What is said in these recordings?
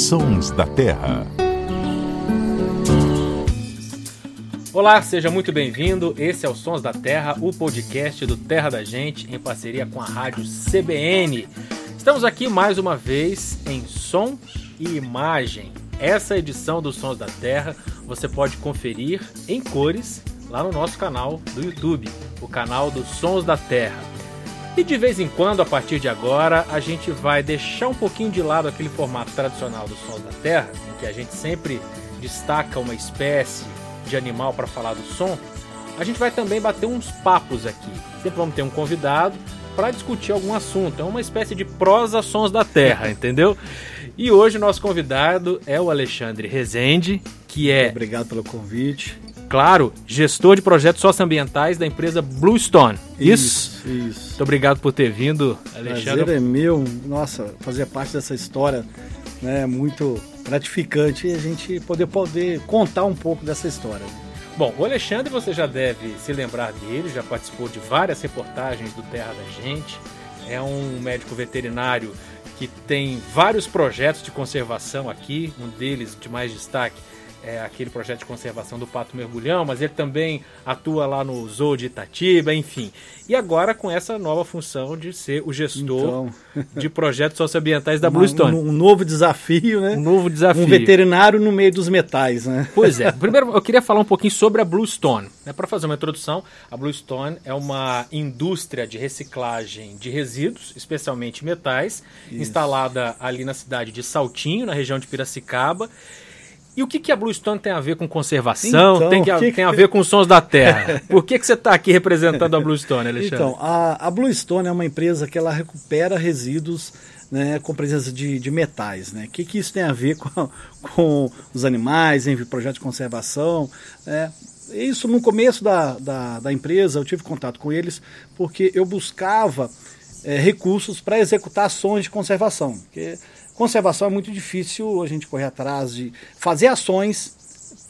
Sons da Terra. Olá, seja muito bem-vindo. Esse é o Sons da Terra, o podcast do Terra da Gente, em parceria com a rádio CBN. Estamos aqui mais uma vez em som e imagem. Essa edição dos Sons da Terra você pode conferir em cores lá no nosso canal do YouTube, o canal dos Sons da Terra. E de vez em quando, a partir de agora, a gente vai deixar um pouquinho de lado aquele formato tradicional dos Sons da Terra, em que a gente sempre destaca uma espécie de animal para falar do som. A gente vai também bater uns papos aqui. Sempre vamos ter um convidado para discutir algum assunto. É uma espécie de prosa Sons da Terra, entendeu? E hoje o nosso convidado é o Alexandre Rezende, que é. Obrigado pelo convite claro, gestor de projetos socioambientais da empresa Bluestone. Isso? Isso. isso. Muito obrigado por ter vindo, Alexandre. Prazer é meu. Nossa, fazer parte dessa história né, é muito gratificante e a gente poder, poder contar um pouco dessa história. Bom, o Alexandre você já deve se lembrar dele, já participou de várias reportagens do Terra da Gente. É um médico veterinário que tem vários projetos de conservação aqui, um deles de mais destaque é, aquele projeto de conservação do pato mergulhão, mas ele também atua lá no Zoo de Itatiba, enfim. E agora com essa nova função de ser o gestor então... de projetos socioambientais da Uma, Bluestone. Um, um, novo desafio, né? Um novo desafio. Um veterinário no meio dos metais, né? Pois é. Primeiro eu queria falar um pouquinho sobre a Bluestone. Né? Para fazer uma introdução, a Bluestone é uma indústria de reciclagem de resíduos, especialmente metais, Isso. instalada ali na cidade de Saltinho, na região de Piracicaba. E o que, que a Bluestone tem a ver com conservação? Então, tem, que, que, tem a ver com sons da terra? Por que, que você está aqui representando a Bluestone, Alexandre? Então, a, a Bluestone é uma empresa que ela recupera resíduos né, com presença de, de metais. Né? O que, que isso tem a ver com, com os animais, em projeto de conservação? Né? Isso no começo da, da, da, empresa, eu tive contato com eles porque eu buscava é, recursos para executar ações de conservação. Porque Conservação é muito difícil a gente correr atrás de fazer ações.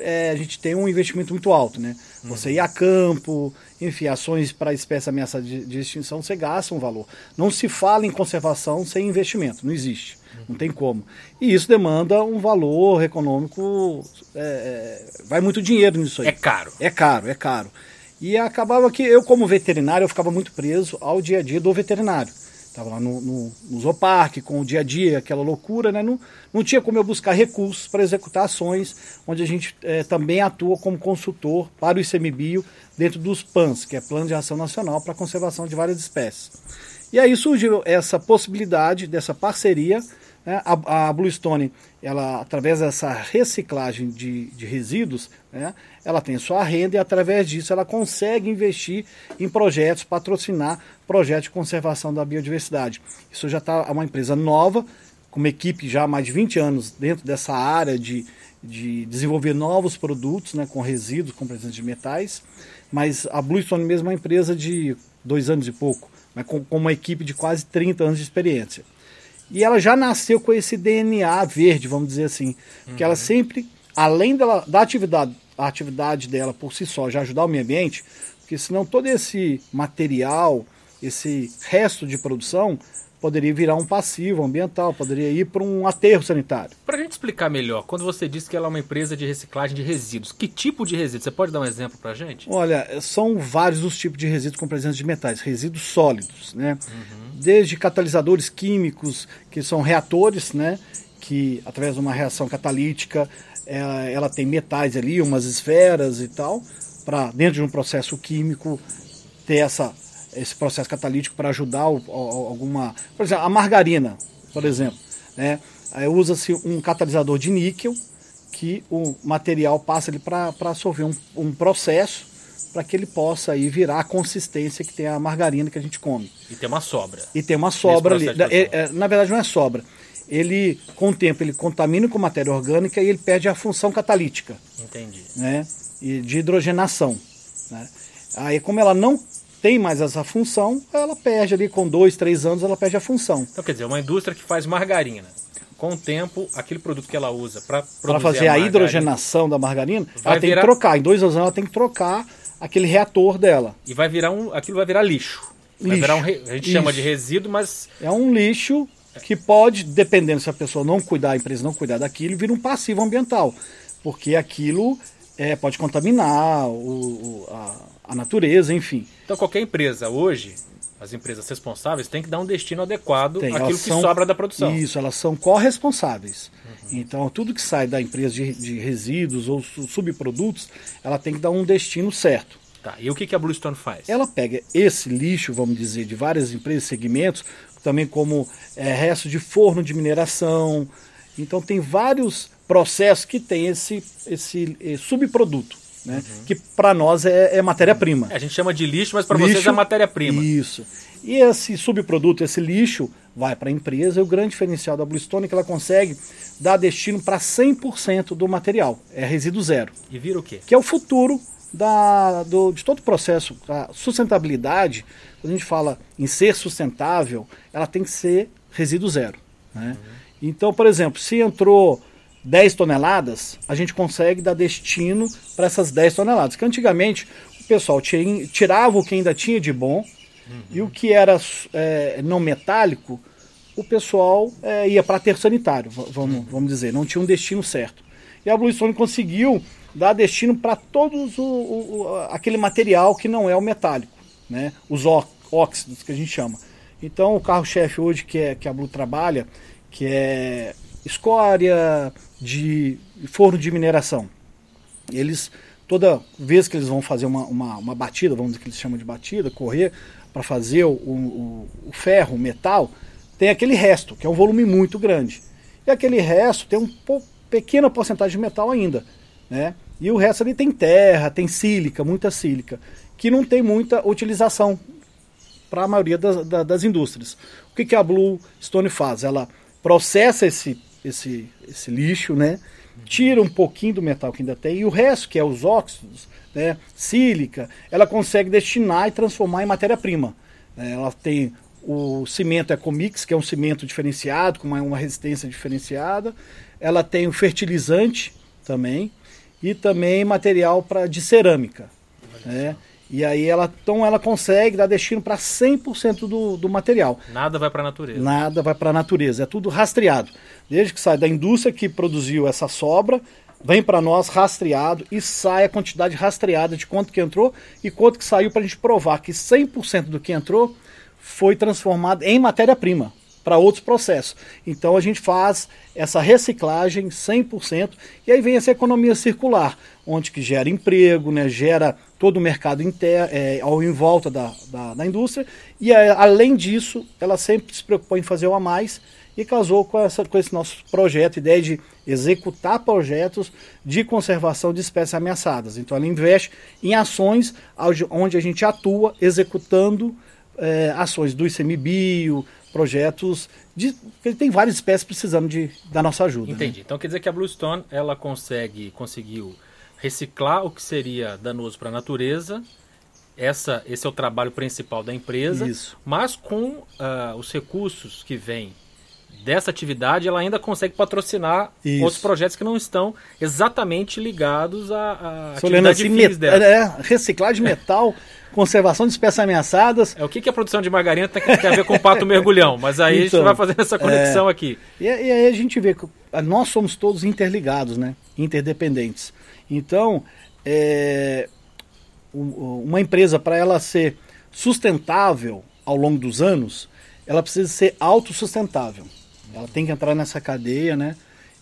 É, a gente tem um investimento muito alto, né? Você ir a campo, enfim, ações para espécie ameaçada de, de, extinção, você gasta um valor. Não se fala em conservação sem investimento, não existe, não tem como. E isso demanda um valor econômico, é, é, vai muito dinheiro nisso aí. É caro. É caro, é caro. E acabava que eu, como veterinário, eu ficava muito preso ao dia a dia do veterinário. Estava lá no, no, no Zoopark, com o dia a dia, aquela loucura, né? Não, não tinha como eu buscar recursos para executar ações, onde a gente é, também atua como consultor para o ICMBio dentro dos PANs, que é Plano de Ação Nacional para a Conservação de Várias Espécies. E aí surgiu essa possibilidade dessa parceria né? A, a Bluestone, ela, através dessa reciclagem de, de resíduos, né? ela tem sua renda e através disso ela consegue investir em projetos, patrocinar projetos de conservação da biodiversidade. Isso já está uma empresa nova, com uma equipe já há mais de 20 anos dentro dessa área de, de desenvolver novos produtos né, com resíduos, com presença de metais. Mas a Bluestone mesmo é uma empresa de dois anos e pouco, mas com, com uma equipe de quase 30 anos de experiência. E ela já nasceu com esse DNA verde, vamos dizer assim. Porque ela uhum. sempre, além dela, da atividade, a atividade dela por si só já ajudar o meio ambiente, porque senão todo esse material, esse resto de produção poderia virar um passivo ambiental, poderia ir para um aterro sanitário. Para a gente explicar melhor, quando você disse que ela é uma empresa de reciclagem de resíduos, que tipo de resíduos? Você pode dar um exemplo para a gente? Olha, são vários os tipos de resíduos com presença de metais, resíduos sólidos, né? Uhum. Desde catalisadores químicos, que são reatores, né? Que através de uma reação catalítica, ela, ela tem metais ali, umas esferas e tal, para dentro de um processo químico ter essa esse processo catalítico para ajudar o, alguma. Por exemplo, a margarina, por exemplo. Né? Usa-se um catalisador de níquel que o material passa para sofrer um, um processo para que ele possa aí virar a consistência que tem a margarina que a gente come. E tem uma sobra. E tem uma sobra ali. É, é, na verdade, não é sobra. Ele, com o tempo, ele contamina com matéria orgânica e ele perde a função catalítica. Entendi. Né? E de hidrogenação. Né? Aí, como ela não tem mais essa função, ela perde ali com dois, três anos, ela perde a função. Então, quer dizer, uma indústria que faz margarina. Com o tempo, aquele produto que ela usa para fazer a, a hidrogenação da margarina, ela tem virar... que trocar. Em dois anos ela tem que trocar aquele reator dela. E vai virar um. aquilo vai virar lixo. Vai lixo. virar um. A gente Isso. chama de resíduo, mas. É um lixo que pode, dependendo se a pessoa não cuidar, a empresa não cuidar daquilo, vir um passivo ambiental, porque aquilo é, pode contaminar o, o, a, a natureza, enfim. Então qualquer empresa hoje, as empresas responsáveis têm que dar um destino adequado Tem, àquilo que são- sobra da produção. Isso, elas são corresponsáveis. Então, tudo que sai da empresa de, de resíduos ou su- subprodutos, ela tem que dar um destino certo. Tá, e o que, que a Bluestone faz? Ela pega esse lixo, vamos dizer, de várias empresas, segmentos, também como é, resto de forno de mineração. Então, tem vários processos que tem esse, esse eh, subproduto, né? que para nós é, é matéria-prima. É, a gente chama de lixo, mas para vocês é matéria-prima. Isso. E esse subproduto, esse lixo, vai para a empresa. E o grande diferencial da Bluestone é que ela consegue dar destino para 100% do material. É resíduo zero. E vira o quê? Que é o futuro da, do- de todo o processo. A sustentabilidade, quando a gente fala em ser sustentável, ela tem que ser resíduo zero. né? Então, por exemplo, se entrou 10 toneladas, a gente consegue dar destino para essas 10 toneladas. Que antigamente o pessoal tirava o que ainda tinha de bom e o que era é, não metálico, o pessoal é, ia para aterro sanitário, vamos, vamos dizer, não tinha um destino certo. E a Bluestone conseguiu dar destino para todos o, o- aquele material que não é o metálico, né? os óxidos que a gente chama. Então o carro-chefe hoje que, é, que a Blue trabalha, que é escória de forno de mineração. Eles, toda vez que eles vão fazer uma, uma, uma batida, vamos dizer que eles chamam de batida, correr, para fazer o, o, o ferro, o metal, tem aquele resto, que é um volume muito grande. E aquele resto tem um pou- pequena porcentagem de metal ainda. Né? E o resto ali tem terra, tem sílica, muita sílica, que não tem muita utilização para a maioria das, da- das indústrias. O que, que a Blue Stone faz? Ela processa esse, esse, esse lixo, né? tira um pouquinho do metal que ainda tem, e o resto, que é os óxidos, né? sílica, ela consegue destinar e transformar em matéria-prima. né? Ela tem o cimento Ecomix, que é um cimento diferenciado, com uma, uma resistência diferenciada. Ela tem o fertilizante também, e também material pra, de cerâmica. né? E aí ela, então ela consegue dar destino para 100% do, do material. Nada vai para a natureza. Nada vai para a natureza, é tudo rastreado. Desde que sai da indústria que produziu essa sobra, vem para nós rastreado e sai a quantidade rastreada de quanto que entrou e quanto que saiu para a gente provar que 100% do que entrou foi transformado em matéria-prima para outros processos. Então a gente faz essa reciclagem 100% e aí vem essa economia circular, onde que gera emprego, né, gera todo o mercado é, ao em volta da, da, da indústria e é, além disso ela sempre se preocupou em fazer o a mais e casou com, essa, com esse nosso projeto, ideia de executar projetos de conservação de espécies ameaçadas. Então ela investe em ações onde- a gente atua executando é, ações do ICMBio, projetos de. Porque tem várias espécies precisando de, da nossa ajuda. né? Entendi. Então quer dizer que a Bluestone ela consegue conseguiu reciclar o que seria danoso para a natureza. Essa, esse é o trabalho principal da empresa. Isso. Mas com ah, os recursos que vêm dessa atividade, ela ainda consegue patrocinar Isso. outros projetos que não estão exatamente ligados à, à atividade met- dela. é, reciclagem de metal, conservação de espécies ameaçadas. É o que, que a produção de margarina tem, tem a ver com o pato mergulhão, mas aí a Então, gente vai fazendo essa conexão aqui. E, e aí a gente vê que ah, nós somos todos interligados, né? interdependentes. Então, é, uma empresa, para ela ser sustentável ao longo dos anos, ela precisa ser autossustentável. Ela tem que entrar nessa cadeia né?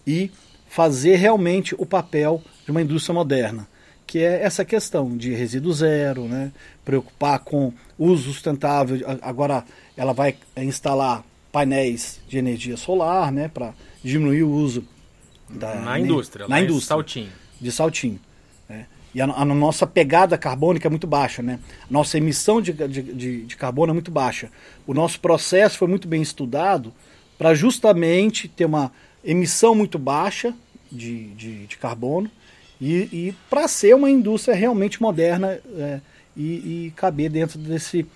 e fazer realmente o papel de uma indústria moderna, que é essa questão de resíduo zero, né? preocupar com uso sustentável. Agora, ela vai instalar painéis de energia solar né? para diminuir o uso da Na indústria, na indústria Saltinho. de saltinho. né? E a, a nossa pegada carbônica é muito baixa, né? Nossa emissão de, de, de carbono é muito baixa. O nosso processo foi muito bem estudado para justamente ter uma emissão muito baixa de, de, de carbono e, e para ser uma indústria realmente moderna é, e, e caber dentro desse,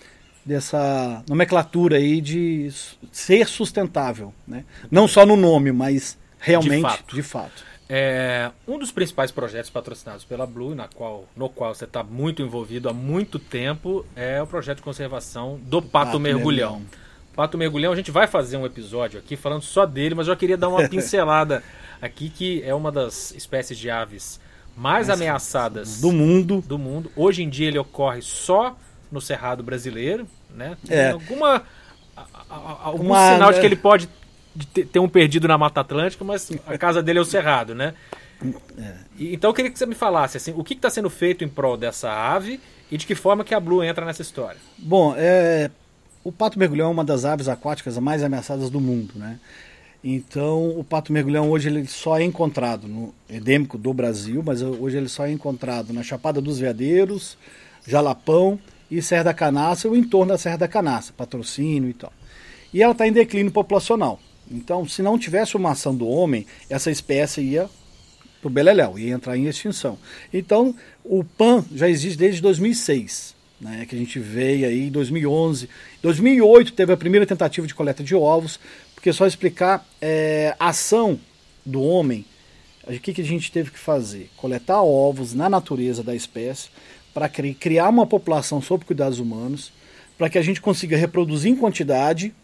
dessa nomenclatura aí de ser sustentável. Né? Não só no nome, mas realmente fato. De fato. É, um dos principais projetos patrocinados pela Blue, na qual, no qual você está muito envolvido há muito tempo, é o projeto de conservação do pato, Pato mergulhão. mergulhão. Pato Mergulhão, a gente vai fazer um episódio aqui falando só dele, mas eu queria dar uma pincelada aqui, que é uma das espécies de aves mais ameaçadas do mundo. do mundo. Hoje em dia ele ocorre só no Cerrado brasileiro, né? Tem É. alguma a- a- algum Uma- sinal de que ele pode de ter um perdido na Mata Atlântica, mas a casa dele é o Cerrado, né? E- Então eu queria que você me falasse assim, o que está sendo feito em prol dessa ave e de que forma que a Blue entra nessa história. Bom, é, o pato mergulhão é uma das aves aquáticas mais ameaçadas do mundo, né? Então, o pato mergulhão hoje ele só é encontrado no endêmico do Brasil, mas hoje ele só é encontrado na Chapada dos Veadeiros, Jalapão e Serra da Canaça, ou em torno da Serra da Canaça, patrocínio e tal. E ela está em declínio populacional. Então, se não tivesse uma ação do homem, essa espécie ia pro Beleléu, ia entrar em extinção. Então, o PAN já existe desde 2006, né, que a gente veio aí em 2011. 2008 teve a primeira tentativa de coleta de ovos, porque só explicar é, a ação do homem, o que, que a gente teve que fazer? Coletar ovos na natureza da espécie para criar uma população sob cuidados humanos, para que a gente consiga reproduzir em quantidade,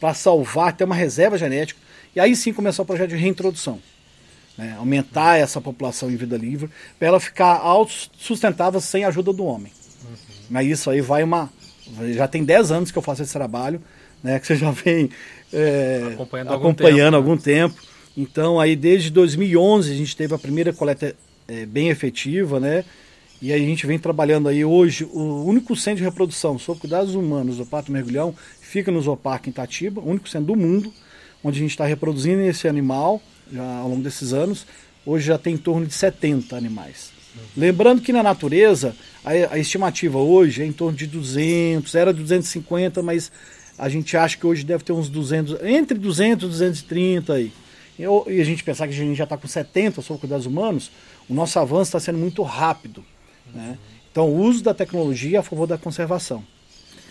para salvar, ter uma reserva genética, e aí sim começar o projeto de reintrodução né, aumentar essa população em vida livre, para ela ficar autossustentável sem a ajuda do homem. Mas isso aí vai uma. Já tem 10 anos que eu faço esse trabalho, né, que você já vem é, Acompanhando algum acompanhando tempo, há né? algum tempo. Então, aí desde 2011 a gente teve a primeira coleta é, bem efetiva, né? E aí a gente vem trabalhando aí hoje, o único centro de reprodução sob cuidados humanos do pato mergulhão fica no Zooparque em Itatiba, o único centro do mundo, onde a gente está reproduzindo esse animal já ao longo desses anos. Hoje já tem em torno de 70 animais. Lembrando que na natureza, a, a estimativa hoje é em torno de 200, era 250, mas a gente acha que hoje deve ter uns 200, entre 200 e 230 aí. Eu- e a gente pensar que a gente já está com 70 sob cuidados humanos, o nosso avanço está sendo muito rápido. Né? Então, o uso da tecnologia a favor da conservação.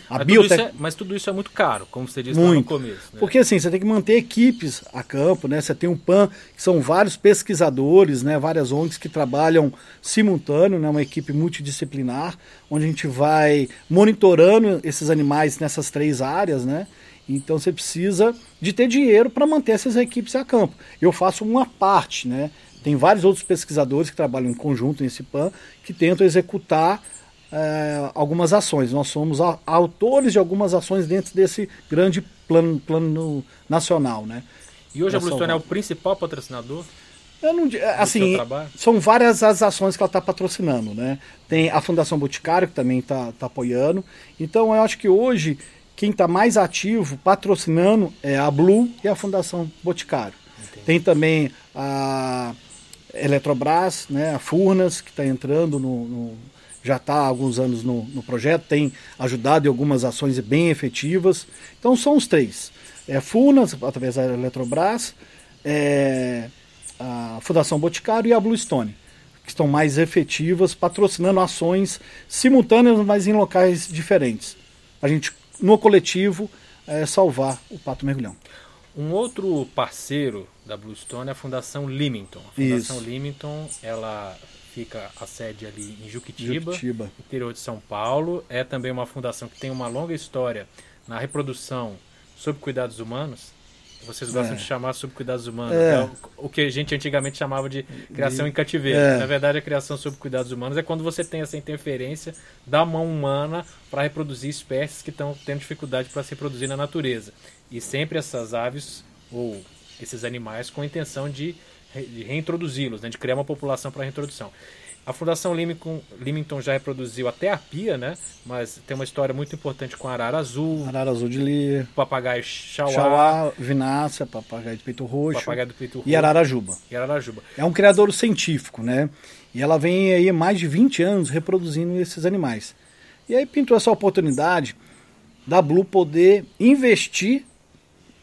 A Mas tudo, isso biotec... é, mas tudo isso é muito caro, como você disse lá no Muito. começo. né? Porque assim, você tem que manter equipes a campo, né? Você tem um PAN, que são vários pesquisadores, né? Várias ONGs que trabalham simultâneo, né? Uma equipe multidisciplinar, onde a gente vai monitorando esses animais nessas três áreas, né? Então você precisa de ter dinheiro para manter essas equipes a campo. Eu faço uma parte, né? Tem vários outros pesquisadores que trabalham em conjunto nesse PAN que tentam executar eh, algumas ações. Nós somos a- autores de algumas ações dentro desse grande plano, plano nacional, né? E hoje a Bluestone é o principal patrocinador? Eu não, assim, são várias as ações que ela está patrocinando, né? Tem a Fundação Boticário que também está apoiando. Então eu acho que hoje quem está mais ativo patrocinando é a Blue e a Fundação Boticário. Tem também a Eletrobras, né? A Furnas que está entrando no, no- já está há alguns anos no, no projeto, tem ajudado em algumas ações bem efetivas. Então são os três. É Furnas, através da Eletrobras, é, a Fundação Boticário e a Bluestone, que estão mais efetivas, patrocinando ações simultâneas, mas em locais diferentes. A gente, no coletivo, é, salvar o pato mergulhão. Um outro parceiro da Bluestone é a Fundação Limington. A Fundação Isso. Limington, ela fica a sede ali em Juquitiba, Juquitiba. interior de São Paulo. É também uma fundação que tem uma longa história na reprodução sob cuidados humanos. Vocês gostam É. de chamar sob cuidados humanos, É. que é o, que a gente antigamente chamava de criação em cativeiro. É. Na verdade, a criação sob cuidados humanos é quando você tem essa interferência da mão humana para reproduzir espécies que estão tendo dificuldade para se reproduzir na natureza. E sempre essas aves ou esses animais com a intenção de, de reintroduzi-los, né, de criar uma população para reintrodução. A Fundação Limington, já reproduziu até a pia, né? Mas tem uma história muito importante com a arara azul, Arara azul de lir, papagaio chauá, chauá, vinácea, papagaio de peito roxo papagaio do peito roxo e ararajuba. e ararajuba. É um criador científico, né? E ela vem aí mais de 20 anos reproduzindo esses animais. E aí pintou essa oportunidade da Blue poder investir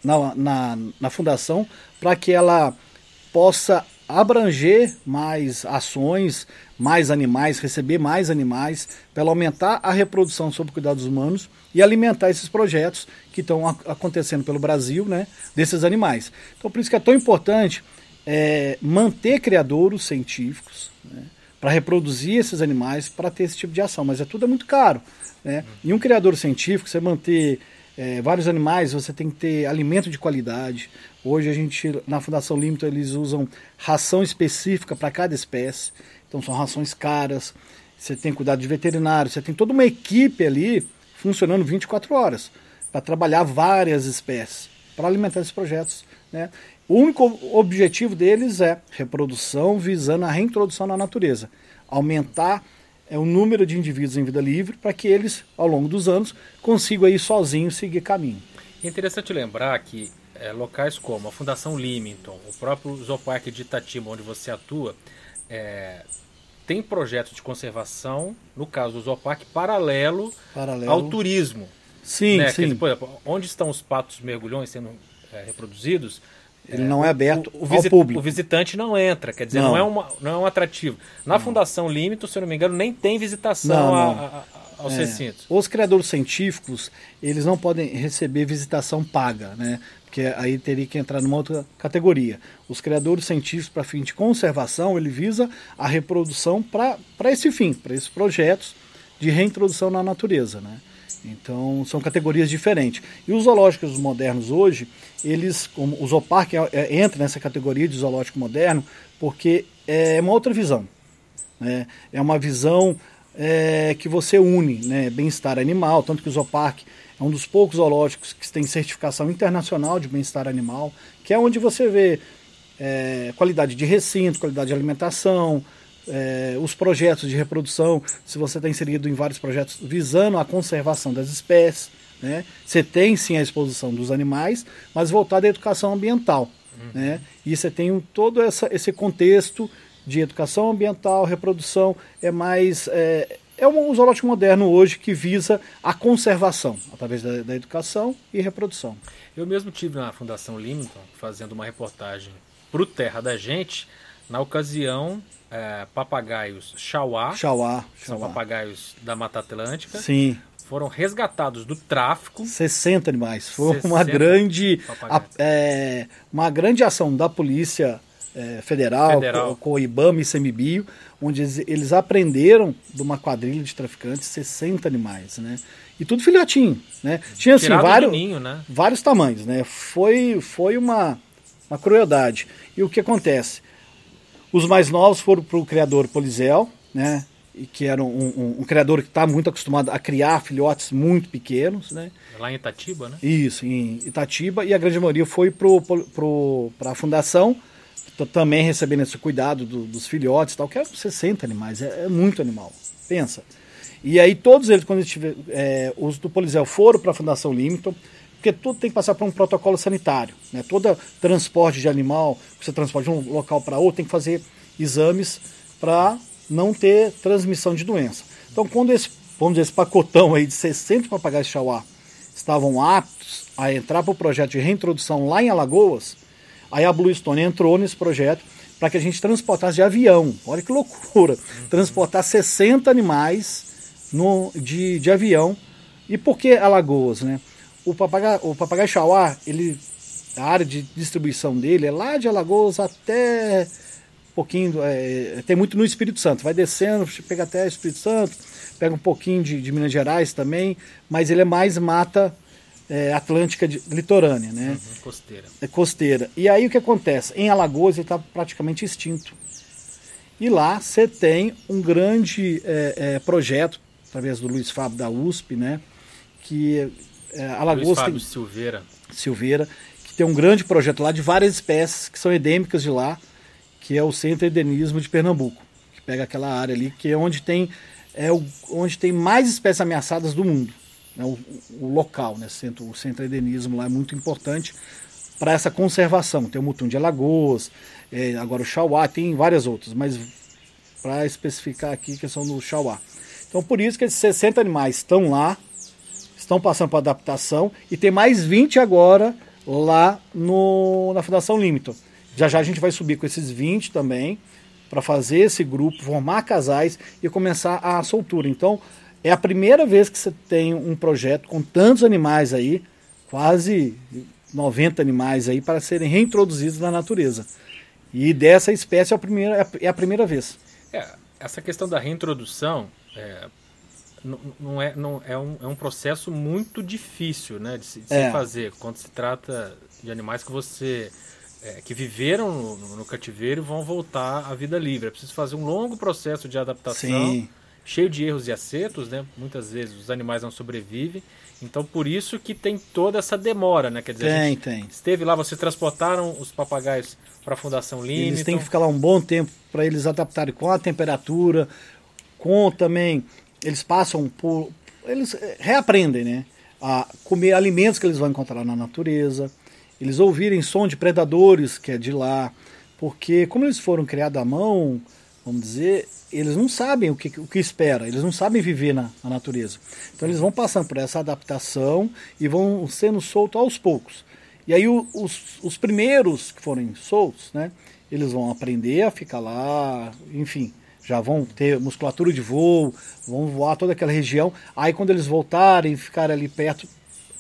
na, na, na fundação para que ela possa abranger mais ações, mais animais, receber mais animais, para aumentar a reprodução sob cuidados humanos e alimentar esses projetos que estão ac- acontecendo pelo Brasil, né, desses animais. Então, por isso que é tão importante é, manter criadouros científicos, né, para reproduzir esses animais, para ter esse tipo de ação. Mas é tudo é muito caro. Né? E um criador científico, você manter é, vários animais, você tem que ter alimento de qualidade. Hoje a gente, na Fundação Limito, eles usam ração específica para cada espécie. Então são rações caras. Você tem cuidado de veterinário, você tem toda uma equipe ali funcionando 24 horas para trabalhar várias espécies, para alimentar esses projetos. Né? O único objetivo deles é reprodução visando a reintrodução na natureza, aumentar é, o número de indivíduos em vida livre para que eles, ao longo dos anos, consigam aí sozinhos seguir caminho. É interessante lembrar que é, locais como a Fundação Limington, o próprio Zooparque de Itatiba, onde você atua, é, tem projetos de conservação, no caso do Zooparque, paralelo, paralelo. ao turismo. Sim, né? sim. Dizer, por exemplo, onde estão os patos mergulhões sendo é, reproduzidos, ele é, não é aberto o, o ao público. O visitante não entra, quer dizer, não, não é, uma, não é um atrativo. Na não. Fundação Limito, se eu não me engano, nem tem visitação não, a, a, aos é, recintos. Os criadores científicos, eles não podem receber visitação paga, né? Porque aí teria que entrar numa outra categoria. Os criadores científicos, para fim de conservação, ele visa a reprodução para esse fim, para esses projetos de reintrodução na natureza, né? Então são categorias diferentes. E os zoológicos modernos hoje, eles, como o Zoopark é, é, entra nessa categoria de zoológico moderno porque é uma outra visão. Né? É uma visão é, que você une né? bem-estar animal, tanto que o Zoopark é um dos poucos zoológicos que tem certificação internacional de bem-estar animal, que é onde você vê é, qualidade de recinto, qualidade de alimentação, é, os projetos de reprodução, se você está inserido em vários projetos visando a conservação das espécies, né? Você tem sim a exposição dos animais, mas voltada à educação ambiental. Uhum. Né? E você tem um, todo essa, esse contexto de educação ambiental, reprodução, é mais. É, é um zoológico moderno hoje que visa a conservação através da, da educação e reprodução. Eu mesmo tive na Fundação Limington fazendo uma reportagem para o Terra da Gente na ocasião é, papagaios Chauá, Chauá, são papagaios da Mata Atlântica. Sim. Foram resgatados do tráfico. 60 animais. Foi 60 uma grande, a, é, uma grande ação da Polícia é, Federal, Federal. Com, com, o IBAMA e CMBio, onde eles, eles, aprenderam de uma quadrilha de traficantes 60 animais, né? E tudo filhotinho, né? Tinha assim, vários, ninho, né? vários tamanhos, né? Foi, foi uma, uma crueldade. E o que acontece? Os mais novos foram para o criador Polizel, né? E que era um, um, um criador que está muito acostumado a criar filhotes muito pequenos, né? Lá em Itatiba, né? Isso, em Itatiba. E a grande maioria foi para a fundação, também recebendo esse cuidado do, dos filhotes tal, que é 60 animais, é, é, muito animal. Pensa. E aí todos eles, quando eles tiver, é, os do Polizel foram para a Fundação Limington, porque tudo tem que passar por um protocolo sanitário. Né? Todo transporte de animal, você transporta de um local para outro, tem que fazer exames para não ter transmissão de doença. Então, quando esse, vamos dizer, esse pacotão aí de 60 papagaios chauá estavam aptos a entrar para o projeto de reintrodução lá em Alagoas, aí a Blue Stone entrou nesse projeto para que a gente transportasse de avião. Olha que loucura! Transportar 60 animais no, de, de avião. E por que Alagoas, né? O papagaio, o papagaio chauá, ele, a área de distribuição dele é lá de Alagoas até um pouquinho, é, tem muito no Espírito Santo, vai descendo, pega até Espírito Santo, pega um pouquinho de, de Minas Gerais também, mas ele é mais mata é, atlântica de, litorânea, né? Uhum, costeira. É costeira. E aí o que acontece? Em Alagoas ele está praticamente extinto. E lá você tem um grande é, é, projeto, através do Luiz Fábio da USP, né? Que é, Alagoas tem, Silveira. Silveira, que tem um grande projeto lá de várias espécies que são endêmicas de lá, que é o Centro Endemismo de Pernambuco, que pega aquela área ali, que é onde tem, é o, onde tem mais espécies ameaçadas do mundo. Né, o, o, local, né, centro, o Centro Endemismo lá é muito importante para essa conservação. Tem o Mutum de Alagoas, é, agora o Chauá, tem várias outras, mas para especificar aqui a questão do Chauá. Então por isso que esses 60 animais estão lá, estão passando para adaptação e tem mais 20 agora lá no, na Fundação Limito. Já já a gente vai subir com esses 20 também para fazer esse grupo, formar casais e começar a soltura. Então, é a primeira vez que você tem um projeto com tantos animais aí, quase 90 animais aí para serem reintroduzidos na natureza. E dessa espécie é a primeira, é a primeira vez. É, essa questão da reintrodução, é, não é, não, é, um, é um processo muito difícil né, de, se, de É. se fazer quando se trata de animais que você é, que viveram no, no cativeiro e vão voltar à vida livre. É preciso fazer um longo processo de adaptação, Sim. cheio de erros e acertos, né? Muitas vezes os animais não sobrevivem. Então por isso que tem toda essa demora, né? Quer dizer, Tem, tem. esteve lá, vocês transportaram os papagaios para a Fundação Limit. Eles têm que ficar lá um bom tempo para eles adaptarem com a temperatura, com também. Eles passam por. Eles eh, reaprendem, né? A comer alimentos que eles vão encontrar na natureza, eles ouvirem som de predadores que é de lá, porque como eles foram criados à mão, vamos dizer, eles não sabem o que, o que espera, eles não sabem viver na, na natureza. Então eles vão passando por essa adaptação e vão sendo soltos aos poucos. E aí o- os, os primeiros que forem soltos, né, eles vão aprender a ficar lá, enfim, já vão ter musculatura de voo, vão voar toda aquela região. Aí quando eles voltarem, ficarem ali perto,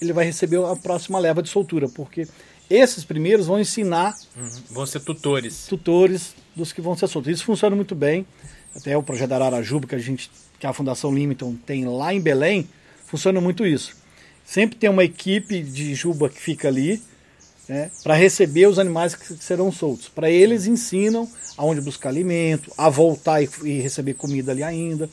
ele vai receber a próxima leva de soltura, porque esses primeiros vão ensinar Uhum. Vão ser tutores. tutores dos que vão ser soltos. Isso funciona muito bem. Até o projeto da Ararajuba, que a gente, que a Fundação Limiton tem lá em Belém, funciona muito isso. Sempre tem uma equipe de juba que fica ali né, para receber os animais que serão soltos. Para eles ensinam aonde buscar alimento, a voltar e, e receber comida ali ainda.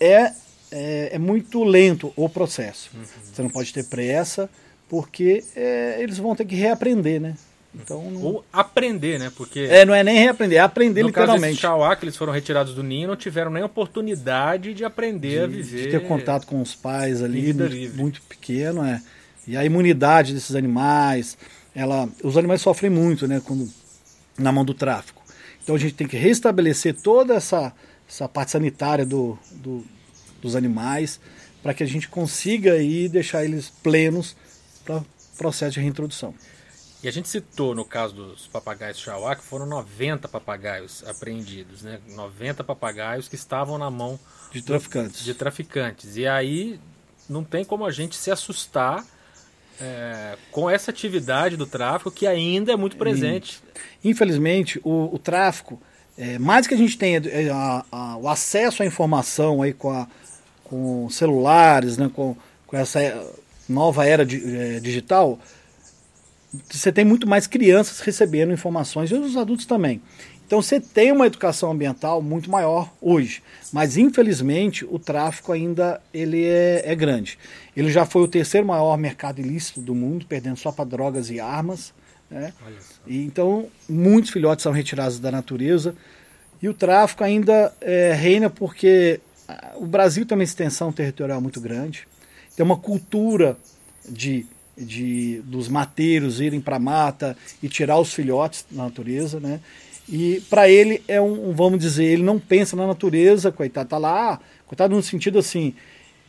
É, é, é muito lento o processo. Você não pode ter pressa, porque é, eles vão ter que reaprender, né? Então, não- Ou aprender, né? Porque é, não é nem reaprender, é aprender no caso literalmente. Chauá, que eles foram retirados do ninho, não tiveram nem oportunidade de aprender a de, viver. de ter contato com os pais ali, muito, muito pequeno, é. E a imunidade desses animais, ela, os animais sofrem muito, né, quando na mão do tráfico. Então a gente tem que restabelecer toda essa, essa parte sanitária do, do- dos animais para que a gente consiga aí deixar eles plenos para processo de reintrodução. E a gente citou no caso dos papagaios Chauá que foram 90 papagaios apreendidos, né? 90 papagaios que estavam na mão De traficantes. de traficantes. E aí não tem como a gente se assustar é, com essa atividade do tráfico que ainda é muito presente. Infelizmente, o, o tráfico, é, mais que a gente tenha é, a- a- o acesso à informação aí com, a- com celulares, né, com, com essa é, nova era é, digital, você tem muito mais crianças recebendo informações e os adultos também. Então você tem uma educação ambiental muito maior hoje, mas infelizmente o tráfico ainda ele é, é grande. Ele já foi o terceiro maior mercado ilícito do mundo, perdendo só para drogas e armas. Né? E, então, muitos filhotes são retirados da natureza. E o tráfico ainda é, reina porque ah, o Brasil tem uma extensão territorial muito grande. Tem uma cultura de, de dos mateiros irem para a mata e tirar os filhotes da natureza, né? E para ele é um, um, vamos dizer, ele não pensa na natureza, coitado, tá lá, coitado no sentido assim,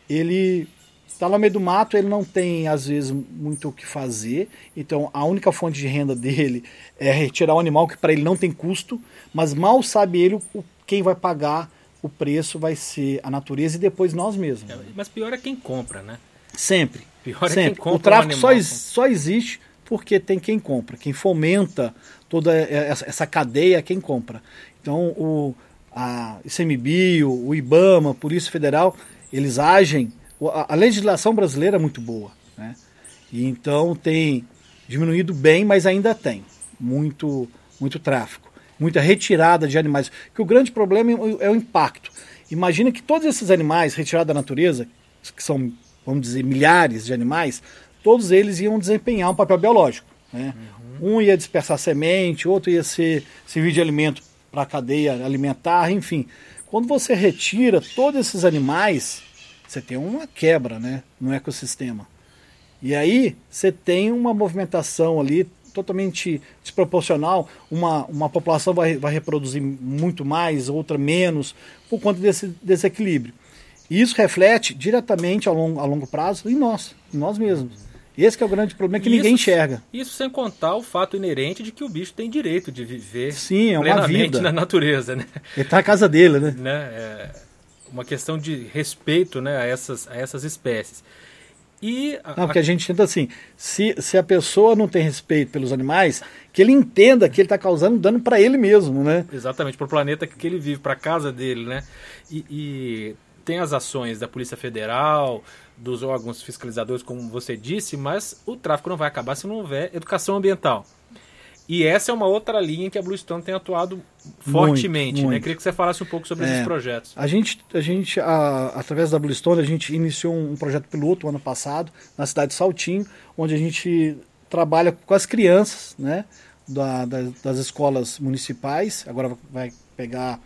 ele está lá no meio do mato, ele não tem, às vezes, muito o que fazer. Então, a única fonte de renda dele é retirar o animal que para ele não tem custo, mas mal sabe ele o, quem vai pagar o preço vai ser a natureza e depois nós mesmos. É, Mas pior é quem compra, né? Sempre. Pior é quem Sempre. compra o tráfico um só, animal. ex- só existe porque tem quem compra, quem fomenta toda essa, cadeia é quem compra. Então o a ICMBio, o IBAMA, Polícia Federal, eles agem. A, legislação brasileira é muito boa, né? E então tem diminuído bem, mas ainda tem muito muito tráfico, muita retirada de animais. Que o grande problema é o- é o impacto. Imagina que todos esses animais retirados da natureza, que são, vamos dizer, milhares de animais, todos eles iam desempenhar um papel biológico. Né? Um ia dispersar semente, outro ia ser servir de alimento para a cadeia alimentar, enfim. Quando você retira todos esses animais, você tem uma quebra né, no ecossistema. E aí você tem uma movimentação ali totalmente desproporcional. Uma, uma população vai, vai reproduzir muito mais, outra menos, por conta desse desequilíbrio. E isso reflete diretamente a longo, a longo prazo em nós, em nós mesmos. Esse que é o grande problema que Isso- ninguém enxerga. Isso sem contar o fato inerente de que o bicho tem direito de viver Sim, é uma vida. na natureza, né? Ele está na casa dele, né? né? É uma questão de respeito né, a, essas, a essas espécies. E a- Não, porque a gente tenta assim, se, se a pessoa não tem respeito pelos animais, que ele entenda que ele está causando dano para ele mesmo, né? Exatamente, para o planeta que ele vive, para a casa dele, né? E, e tem as ações da Polícia Federal, dos órgãos fiscalizadores, como você disse, mas o tráfico não vai acabar se não houver educação ambiental. E essa é uma outra linha em que a Bluestone tem atuado fortemente. Muito, né? Queria que você falasse um pouco sobre é, esses projetos. A gente, a gente a, através da Bluestone, a gente iniciou um projeto piloto ano passado na cidade de Saltinho, onde a gente trabalha com as crianças né, da, da, das escolas municipais, agora vai pegar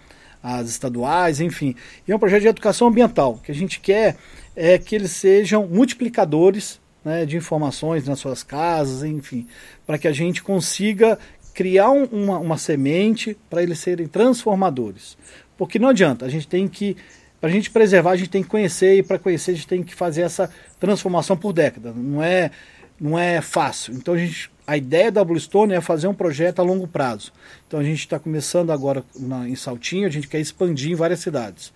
as estaduais, enfim. E é um projeto de educação ambiental. Que a gente quer é que eles sejam multiplicadores né, de informações nas suas casas, enfim, para que a gente consiga criar um, uma, uma semente para eles serem transformadores. Porque não adianta, a gente tem que, para a gente preservar, a gente tem que conhecer, e para conhecer a gente tem que fazer essa transformação por década. Não é, não é fácil. Então a gente a ideia da Bluestone é fazer um projeto a longo prazo. Então a gente está começando agora na, em Saltinho, a gente quer expandir em várias cidades,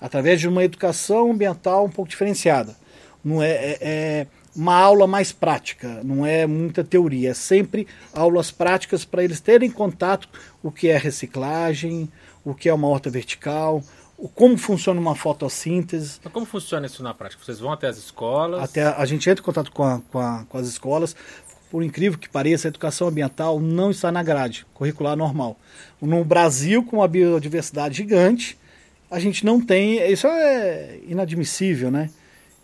através de uma educação ambiental um pouco diferenciada. Não é, é, é uma aula mais prática, não é muita teoria, é sempre aulas práticas para eles terem contato o que é reciclagem, o que é uma horta vertical, como funciona uma fotossíntese. Mas como funciona isso na prática? Vocês vão até as escolas? Até a, a gente entra em contato com, a, com, a, com as escolas. Por incrível que pareça, a educação ambiental não está na grade curricular normal. No Brasil, com uma biodiversidade gigante, a gente não tem. Isso é inadmissível, né?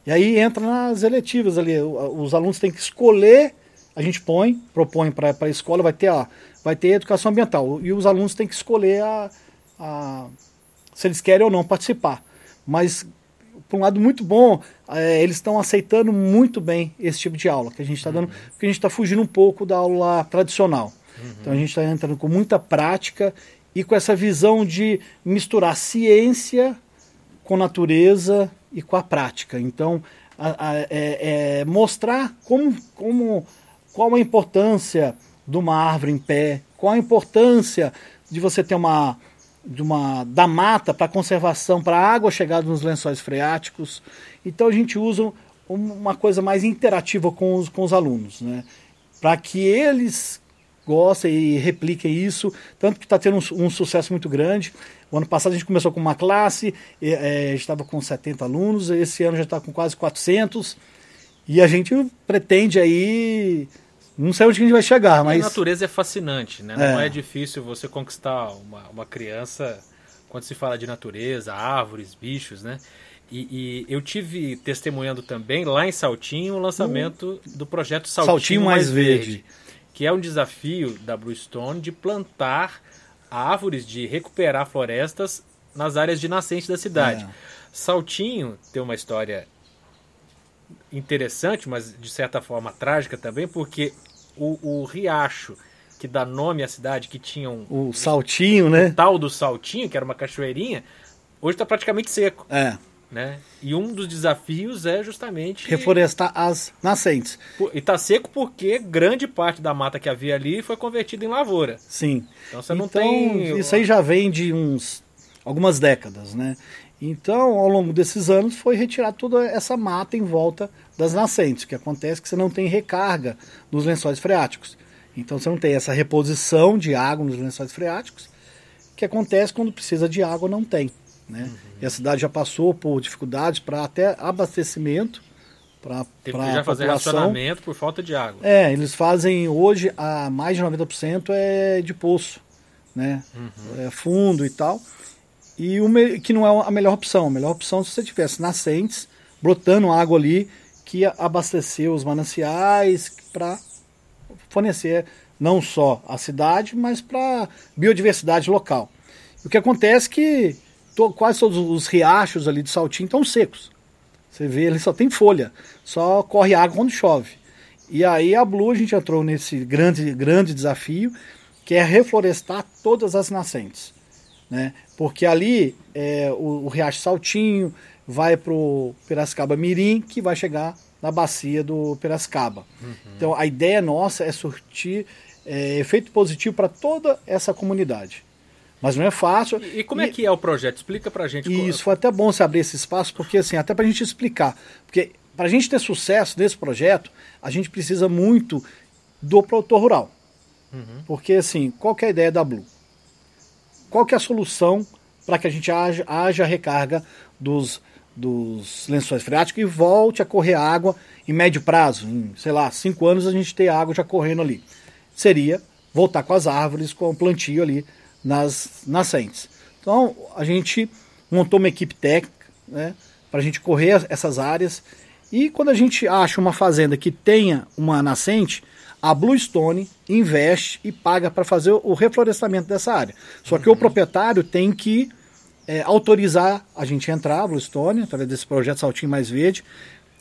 E aí entra nas eletivas ali. Os alunos têm que escolher, a gente põe, propõe para a escola, vai ter, ó, vai ter educação ambiental. E os alunos têm que escolher a, a, se eles querem ou não participar. Mas, por um lado muito bom, é, eles estão aceitando muito bem esse tipo de aula que a gente está dando, uhum. porque a gente está fugindo um pouco da aula tradicional. Uhum. Então a gente está entrando com muita prática e com essa visão de misturar ciência com natureza e com a prática. Então, a, a, é, é mostrar como, como, qual a importância de uma árvore em pé, qual a importância de você ter uma, de uma da mata para conservação, para a água chegar nos lençóis freáticos. Então a gente usa uma coisa mais interativa com os, com os alunos, né? para que eles gostem e repliquem isso, tanto que está tendo um, um sucesso muito grande. O ano passado a gente começou com uma classe, é, estava com 70 alunos, esse ano já está com quase 400. E a gente pretende aí. Não sei onde a gente vai chegar, mas. A natureza é fascinante, né? Não é, é difícil você conquistar uma, uma criança quando se fala de natureza, árvores, bichos, né? E, e, eu tive testemunhando também lá em Saltinho o lançamento uh, do projeto Saltinho, Saltinho Mais, Mais Verde, Verde, que é um desafio da Bluestone de plantar árvores, de recuperar florestas nas áreas de nascente da cidade. É. Saltinho tem uma história interessante, mas de certa forma trágica também, porque o, o riacho que dá nome à cidade, que tinha um. O saltinho, né? O tal do saltinho, que era uma cachoeirinha, hoje está praticamente seco. É. Né? E um dos desafios é justamente reflorestar as nascentes. E está seco porque grande parte da mata que havia ali foi convertida em lavoura. Sim. Então você não então, tem isso aí já vem de uns algumas décadas, né? Então, ao longo desses anos foi retirada toda essa mata em volta das nascentes. O que acontece é que você não tem recarga nos lençóis freáticos. Então você não tem essa reposição de água nos lençóis freáticos, que acontece quando precisa de água não tem. Né? Uhum. E a cidade já passou por dificuldades para até abastecimento para Teve que já fazer racionamento por falta de água. É, eles fazem hoje a mais de 90% é de poço, né? Uhum. É fundo e tal. E o que não é a melhor opção. A melhor opção se você tivesse nascentes brotando água ali que ia abastecer os mananciais para fornecer não só a cidade, mas para biodiversidade local. O que acontece é que to, quase todos os riachos ali de Saltinho estão secos. Você vê, ele só tem folha, só corre água quando chove. E aí a Blue a gente entrou nesse grande, grande desafio, que é reflorestar todas as nascentes. Né? Porque ali é, o, o Riacho Saltinho vai para o Piracicaba Mirim, que vai chegar na bacia do Piracicaba. Uhum. Então a ideia nossa é surtir é, efeito positivo para toda essa comunidade. Mas não é fácil. E, e como é e, é que é o projeto? Explica para a gente. Isso, foi até bom você abrir esse espaço, porque assim, até para a gente explicar. Porque para a gente ter sucesso nesse projeto, a gente precisa muito do produtor rural. Uhum. Porque assim, qual é a ideia da Blue? Qual é a solução para que a gente haja, haja recarga dos, dos lençóis freáticos e volte a correr água em médio prazo, em, sei lá, cinco anos a gente ter água já correndo ali. Seria voltar com as árvores, com o plantio ali nas nascentes. Então a gente montou uma equipe técnica né, para a gente correr essas áreas e quando a gente acha uma fazenda que tenha uma nascente, a Bluestone investe e paga para fazer o reflorestamento dessa área. Só que uhum. o proprietário tem que é, autorizar a gente entrar, a Bluestone, através desse projeto Saltinho Mais Verde,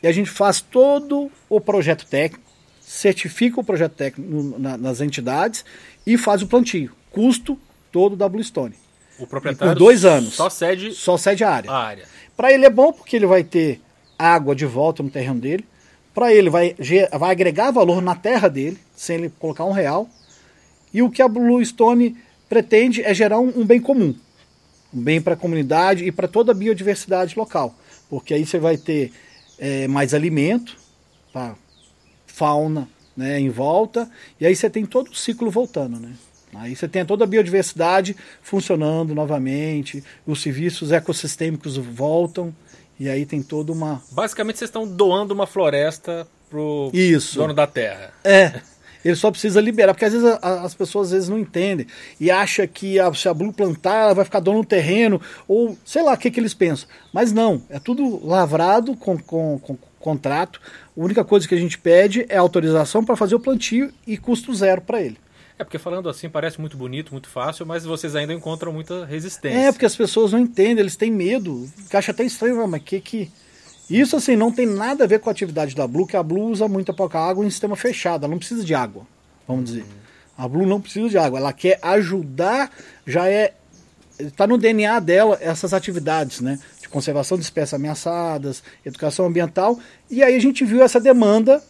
e a gente faz todo o projeto técnico, certifica o projeto técnico na, nas entidades e faz o plantio. Custo todo da Bluestone. O proprietário por dois anos. Só cede, só cede a área. A área. Para ele é bom porque ele vai ter água de volta no terreno dele. Para ele vai, vai agregar valor na terra dele, sem ele colocar um real. E o que a Bluestone pretende é gerar um, um bem comum um bem para a comunidade e para toda a biodiversidade local, porque aí você vai ter é, mais alimento para fauna né, em volta, e aí você tem todo o ciclo voltando. Né? Aí você tem toda a biodiversidade funcionando novamente, os serviços ecossistêmicos voltam, e aí tem toda uma. Basicamente, vocês estão doando uma floresta pro Isso. dono da terra. É. Ele só precisa liberar, porque às vezes a, as pessoas às vezes não entendem e acha que a, se a Blue plantar, ela vai ficar dono do terreno, ou sei lá o que, que eles pensam. Mas não, é tudo lavrado com, com, com contrato. A única coisa que a gente pede é autorização para fazer o plantio e custo zero para ele. É porque falando assim parece muito bonito, muito fácil, mas vocês ainda encontram muita resistência. É, porque as pessoas não entendem, eles têm medo. Acha até estranho, mas que que isso assim não tem nada a ver com a atividade da Blue, que a Blue usa muita pouca água em sistema fechado, ela não precisa de água, vamos dizer. A Blue não precisa de água, ela quer ajudar, já é está no DNA dela essas atividades, né? De conservação de espécies ameaçadas, educação ambiental, e aí a gente viu essa demanda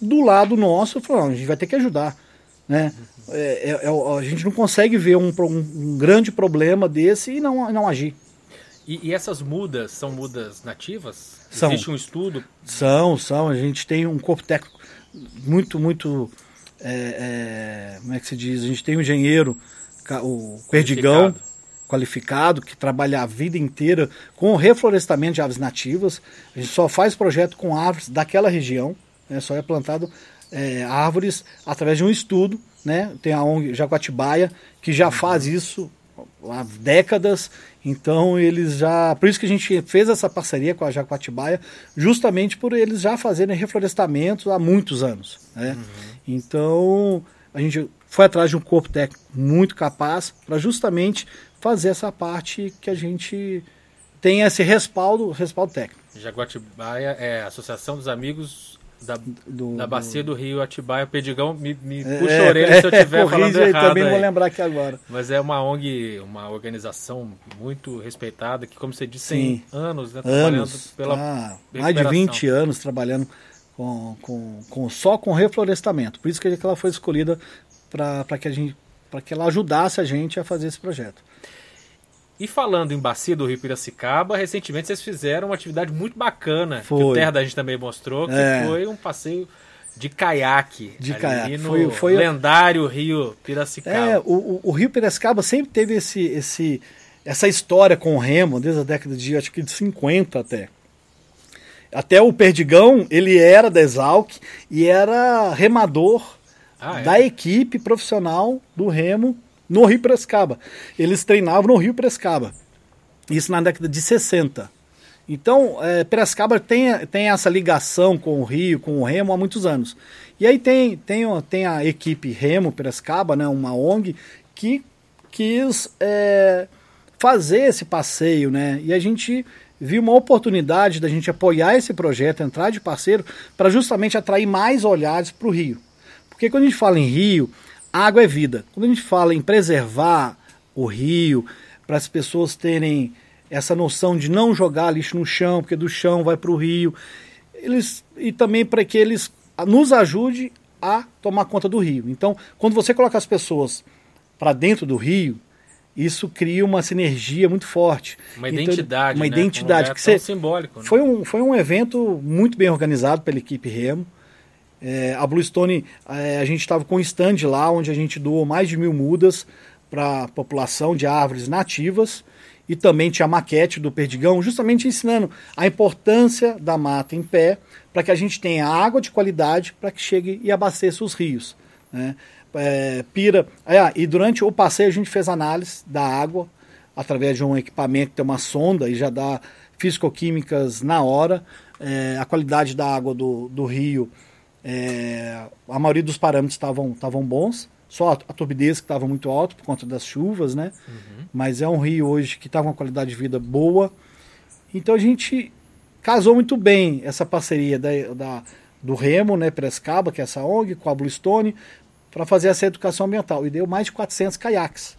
do lado nosso, falou, a gente vai ter que ajudar, né? É, é, é a gente não consegue ver um, um, grande problema desse e não, não agir. E, e, essas mudas são mudas nativas? São. Existe um estudo? São, são. A gente tem um corpo técnico muito, muito. É, é, como é que se diz? A gente tem um engenheiro, o Perdigão, qualificado. que trabalha a vida inteira com o reflorestamento de aves nativas. A gente só faz projeto com árvores daquela região, né? só é plantado é, árvores através de um estudo. Né? Tem a ONG Jaguatibaia, que já faz isso há décadas. Então eles já. Por isso que a gente fez essa parceria com a Jacuatibaia, justamente por eles já fazerem reflorestamento há muitos anos. Né? Uhum. Então a gente foi atrás de um corpo técnico muito capaz para justamente fazer essa parte que a gente tem esse respaldo, respaldo técnico. Jaguatibaia é a Associação dos Amigos da, do, da bacia do Rio Atibaia, Pedigão, me, me é, puxa a orelha é, se eu estiver falando errado. também não vou lembrar aqui agora. Mas é uma ONG, uma organização muito respeitada, que como você disse, tem anos, né, anos, pela ah, mais de 20 anos trabalhando com, com, com, só com reflorestamento. Por isso que ela foi escolhida para que a gente para que ela ajudasse a gente a fazer esse projeto. E falando em bacia do Rio Piracicaba, recentemente vocês fizeram uma atividade muito bacana, foi. que o Terra da gente também mostrou, que é. foi um passeio de caiaque. De caiaque. No foi, foi lendário Rio Piracicaba. É, o, o, Rio Piracicaba sempre teve esse, esse, essa história com o remo, desde a década de, acho que de 50 até. Até o Perdigão, ele era da Exalc e era remador ah, é? da equipe profissional do remo no Rio Prescaba. Eles treinavam no Rio Prescaba. Isso na década de 60. Então, é, tem, tem essa ligação com o Rio, com o Remo há muitos anos. E aí tem, tem, tem a equipe Remo Piracicaba, né, uma ONG, que quis é, fazer esse passeio, né? E a gente viu uma oportunidade da gente apoiar esse projeto, entrar de parceiro, para justamente atrair mais olhares para o Rio. Porque quando a gente fala em Rio, água é vida. Quando a gente fala em preservar o rio, para as pessoas terem essa noção de não jogar lixo no chão, porque do chão vai para o rio, eles, e também para que eles nos ajude a tomar conta do rio. Então, quando você coloca as pessoas para dentro do rio, isso cria uma sinergia muito forte. Uma então, identidade. Uma né? identidade. Um que você, simbólico. Né? Foi, um, foi um evento muito bem organizado pela equipe Remo. É, a Bluestone, é, a gente estava com um stand lá, onde a gente doou mais de mil mudas para a população de árvores nativas. e também tinha a maquete do Perdigão, justamente ensinando a importância da mata em pé para que a gente tenha água de qualidade para que chegue e abasteça os rios. Né? É, pira. Ah, e durante o passeio a gente fez análise da água através de um equipamento que tem uma sonda e já dá físico-químicas na hora. É, a qualidade da água do, do rio, é, a maioria dos parâmetros estavam bons. Só a, a turbidez que estava muito alta por conta das chuvas, né? Uhum. Mas é um rio hoje que está com uma qualidade de vida boa. Então a gente casou muito bem essa parceria da, da do Remo, né, Prescaba, que é essa ONG, com a Bluestone, para fazer essa educação ambiental. E deu mais de 400 caiaques.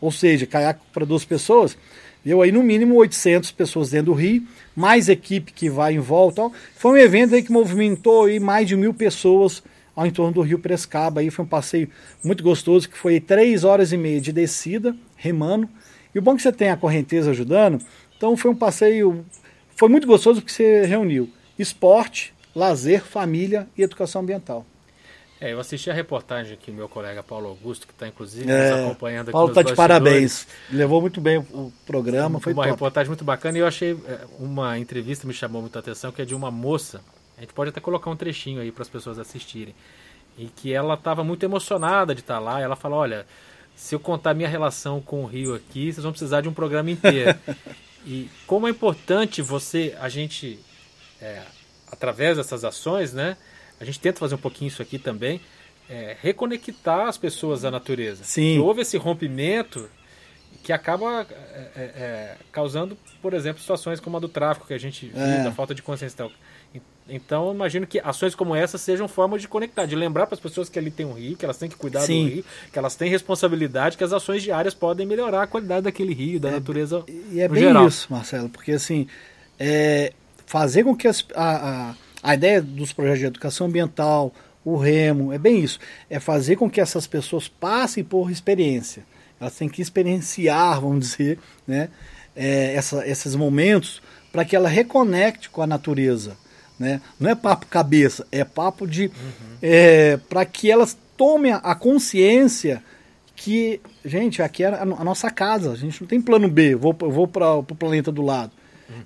Ou seja, caiaque para duas pessoas, deu aí no mínimo 800 pessoas dentro do rio, mais equipe que vai em volta. Foi um evento aí que movimentou aí mais de mil pessoas ao entorno do Rio Prescaba. Aí foi um passeio muito gostoso, que foi três horas e meia de descida, remando. E o bom é que você tem a correnteza ajudando, então foi um passeio, foi muito gostoso porque você reuniu esporte, lazer, família e educação ambiental. É, eu assisti a reportagem aqui, meu colega Paulo Augusto, que está inclusive é, nos acompanhando aqui Paulo está de parabéns. Levou muito bem o programa, foi Uma top. reportagem muito bacana e eu achei é, uma entrevista me chamou muita atenção, que é de uma moça a gente pode até colocar um trechinho aí para as pessoas assistirem. E que ela estava muito emocionada de estar tá lá. ela fala: Olha, se eu contar minha relação com o Rio aqui, vocês vão precisar de um programa inteiro. e como é importante você, a gente, é, através dessas ações, né? A gente tenta fazer um pouquinho isso aqui também. É, reconectar as pessoas à natureza. Sim. E houve esse rompimento que acaba é, é, é, causando, por exemplo, situações como a do tráfico que a gente viu, é. da falta de consciência. Então, então, imagino que ações como essa sejam formas de conectar, de lembrar para as pessoas que ali tem um rio, que elas têm que cuidar Sim. do rio, que elas têm responsabilidade, que as ações diárias podem melhorar a qualidade daquele rio, da é, natureza. E é bem geral. isso, Marcelo, porque assim, é, fazer com que as, a, a, a ideia dos projetos de educação ambiental, o remo, é bem isso, é fazer com que essas pessoas passem por experiência. Elas têm que experienciar, vamos dizer, né, é, essa, esses momentos para que ela reconecte com a natureza né? Não é papo cabeça, é papo de. Uhum. É, para que elas tomem a consciência que, gente, aqui é a nossa casa, a gente não tem plano B, vou, vou para o planeta do lado.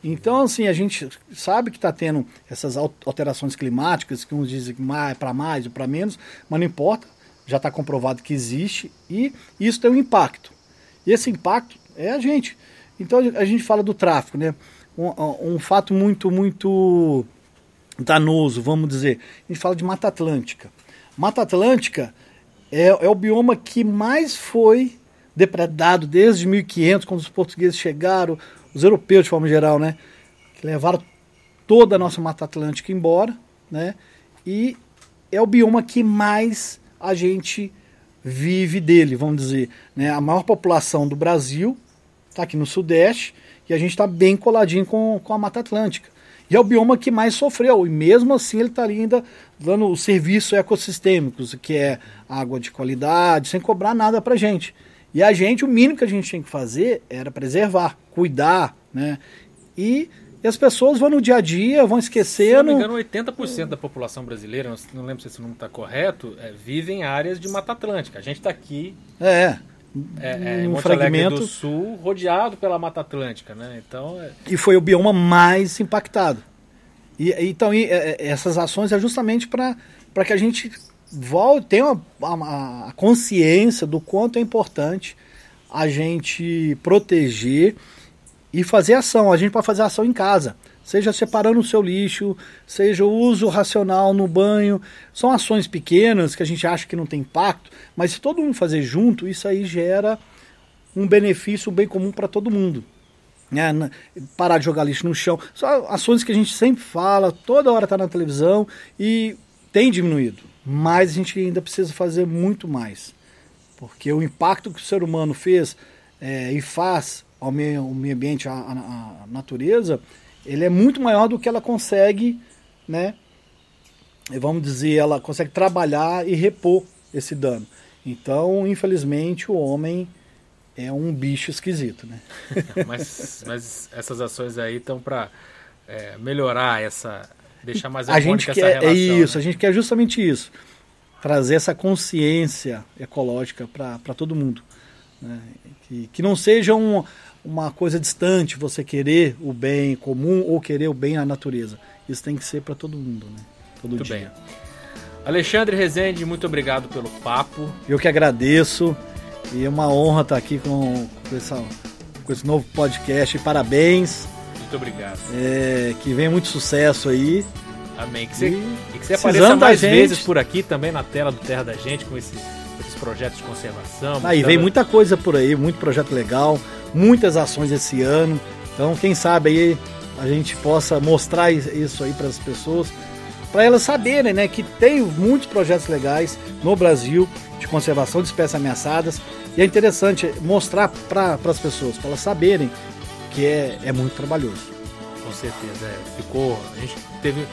Então, assim, a gente sabe que está tendo essas alterações climáticas, que uns dizem que é para mais ou para menos, mas não importa, já está comprovado que existe e isso tem um impacto. E esse impacto é a gente. Então a gente fala do tráfico, né? Um, um fato muito, muito danoso, vamos dizer. A gente fala de Mata Atlântica. Mata Atlântica é, é o bioma que mais foi depredado desde 1500, quando os portugueses chegaram, os europeus de forma geral, né? Que levaram toda a nossa Mata Atlântica embora, né? E é o bioma que mais a gente vive dele, vamos dizer. Né? A maior população do Brasil está aqui no Sudeste e a gente está bem coladinho com, com a Mata Atlântica. E é o bioma que mais sofreu, e mesmo assim ele estaria ainda dando os serviços ecossistêmicos, que é água de qualidade, sem cobrar nada para gente. E a gente, o mínimo que a gente tinha que fazer era preservar, cuidar, né? E, e as pessoas vão no dia a dia, vão esquecendo. Se não me engano, 80% da população brasileira, não lembro se esse número está correto, é, vive em áreas de Mata Atlântica. A gente está aqui. É é, é, um fragmento do Sul, rodeado pela Mata Atlântica, né? Então, é... E foi o bioma mais impactado. E, então, e, é, é, essas ações é justamente para que a gente volte, tenha a, a, consciência do quanto é importante a gente proteger e fazer ação. A gente pode fazer ação em casa seja separando o seu lixo, seja o uso racional no banho. São ações pequenas que a gente acha que não tem impacto, mas se todo mundo fazer junto, isso aí gera um benefício, um bem comum para todo mundo. É, parar de jogar lixo no chão. São ações que a gente sempre fala, toda hora está na televisão e tem diminuído. Mas a gente ainda precisa fazer muito mais. Porque o impacto que o ser humano fez é, e faz ao meio, ao meio ambiente, à, à, à natureza, ele é muito maior do que ela consegue, né? Vamos dizer, ela consegue trabalhar e repor esse dano. Então, infelizmente, o homem é um bicho esquisito, né? mas, mas essas ações aí estão para é, melhorar essa, deixar mais a gente quer, essa relação. É isso, né? a gente quer justamente isso, trazer essa consciência ecológica para todo mundo. Né? Que, que não seja um, uma coisa distante você querer o bem comum ou querer o bem à natureza. Isso tem que ser para todo mundo, né? Todo Muito dia. bem. Alexandre Rezende, muito obrigado pelo papo. Eu que agradeço e é uma honra estar aqui com, com, essa, com esse novo podcast. Parabéns. Muito obrigado. É, que venha muito sucesso aí. Amém. Que você, E que você apareça mais gente. vezes por aqui também na tela do Terra da Gente com esse- esses projetos de conservação. Aí mostrando- vem muita coisa por aí, muito projeto legal, muitas ações esse ano. Então, quem sabe aí a gente possa mostrar isso aí para as pessoas, para elas saberem, né, que tem muitos projetos legais no Brasil de conservação de espécies ameaçadas. E é interessante mostrar para as pessoas, para elas saberem que é, é muito trabalhoso. Com certeza, é. Ficou. A gente teve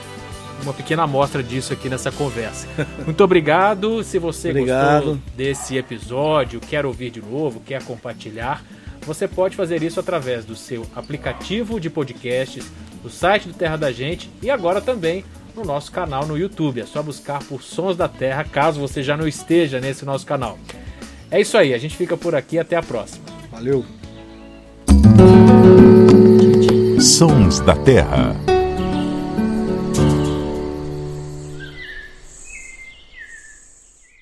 uma pequena amostra disso aqui nessa conversa. Muito obrigado. Se você Obrigado. gostou desse episódio, quer ouvir de novo, quer compartilhar, você pode fazer isso através do seu aplicativo de podcasts, do site do Terra da Gente e agora também no nosso canal no YouTube. É só buscar por Sons da Terra, caso você já não esteja nesse nosso canal. É isso aí, a gente fica por aqui, até a próxima. Valeu! Sons da Terra.